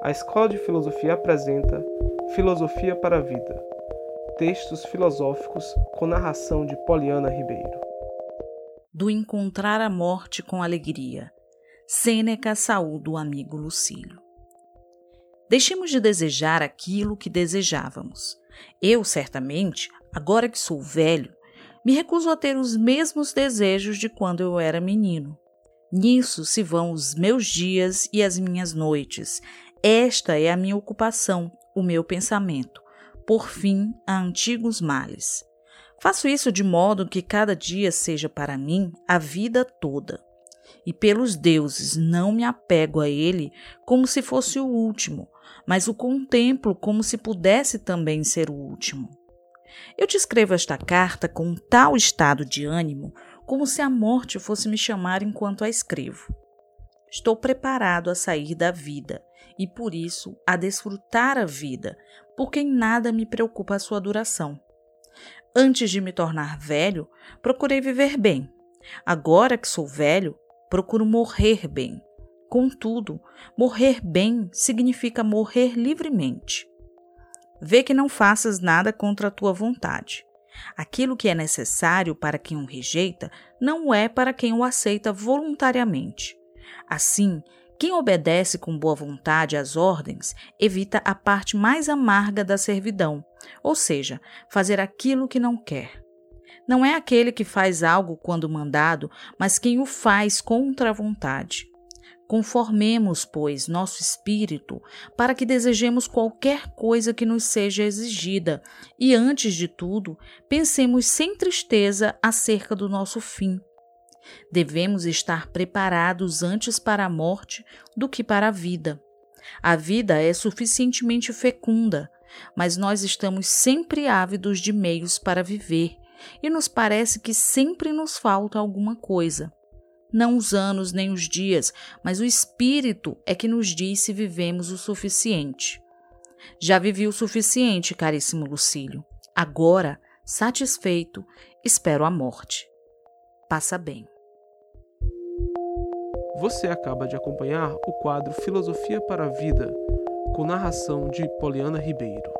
A Escola de Filosofia apresenta Filosofia para a Vida. Textos filosóficos com narração de Poliana Ribeiro. Do encontrar a morte com alegria. Sêneca saúda o amigo Lucílio. Deixemos de desejar aquilo que desejávamos. Eu, certamente, agora que sou velho, me recuso a ter os mesmos desejos de quando eu era menino. Nisso se vão os meus dias e as minhas noites. Esta é a minha ocupação, o meu pensamento. Por fim, a antigos males. Faço isso de modo que cada dia seja para mim a vida toda. E pelos deuses não me apego a ele como se fosse o último, mas o contemplo como se pudesse também ser o último. Eu te escrevo esta carta com tal estado de ânimo como se a morte fosse me chamar enquanto a escrevo. Estou preparado a sair da vida e, por isso, a desfrutar a vida, porque em nada me preocupa a sua duração. Antes de me tornar velho, procurei viver bem. Agora que sou velho, procuro morrer bem. Contudo, morrer bem significa morrer livremente. Vê que não faças nada contra a tua vontade. Aquilo que é necessário para quem o rejeita não é para quem o aceita voluntariamente. Assim, quem obedece com boa vontade às ordens evita a parte mais amarga da servidão, ou seja, fazer aquilo que não quer. Não é aquele que faz algo quando mandado, mas quem o faz contra a vontade. Conformemos, pois, nosso espírito para que desejemos qualquer coisa que nos seja exigida e, antes de tudo, pensemos sem tristeza acerca do nosso fim. Devemos estar preparados antes para a morte do que para a vida. A vida é suficientemente fecunda, mas nós estamos sempre ávidos de meios para viver e nos parece que sempre nos falta alguma coisa não os anos nem os dias, mas o Espírito é que nos diz se vivemos o suficiente. Já vivi o suficiente, caríssimo Lucílio. Agora, satisfeito, espero a morte. Passa bem. Você acaba de acompanhar o quadro Filosofia para a Vida, com narração de Poliana Ribeiro.